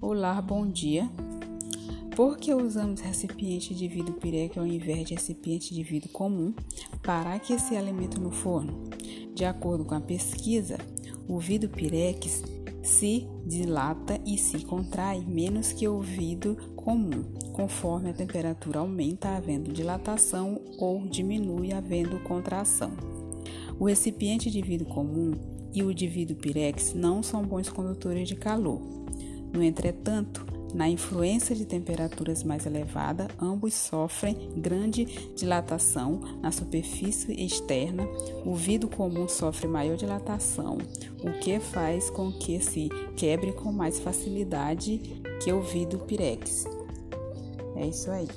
Olá, bom dia. Por que usamos recipiente de vidro pirex ao invés de recipiente de vidro comum para aquecer alimento no forno? De acordo com a pesquisa, o vidro pirex se dilata e se contrai menos que o vidro comum, conforme a temperatura aumenta havendo dilatação ou diminui havendo contração. O recipiente de vidro comum e o de vidro pirex não são bons condutores de calor. No entretanto, na influência de temperaturas mais elevadas, ambos sofrem grande dilatação na superfície externa. O vidro comum sofre maior dilatação, o que faz com que se quebre com mais facilidade que o vidro pirex. É isso aí.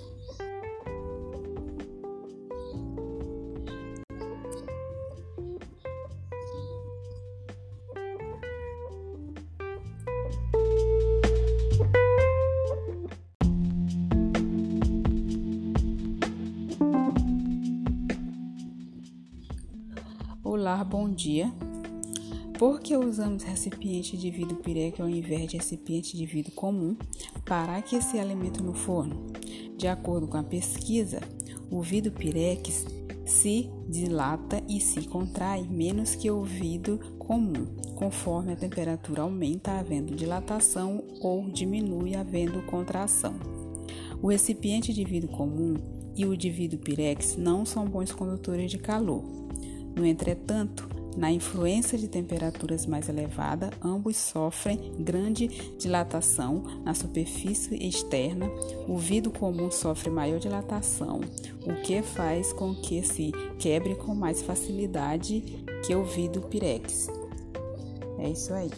Olá, bom dia. Por que usamos recipiente de vidro pirex ao invés de recipiente de vidro comum para aquecer alimento no forno? De acordo com a pesquisa, o vidro pirex se dilata e se contrai menos que o vidro comum, conforme a temperatura aumenta havendo dilatação ou diminui havendo contração. O recipiente de vidro comum e o de vidro pirex não são bons condutores de calor. No entretanto, na influência de temperaturas mais elevadas, ambos sofrem grande dilatação na superfície externa. O vidro comum sofre maior dilatação, o que faz com que se quebre com mais facilidade que o vidro pirex. É isso aí.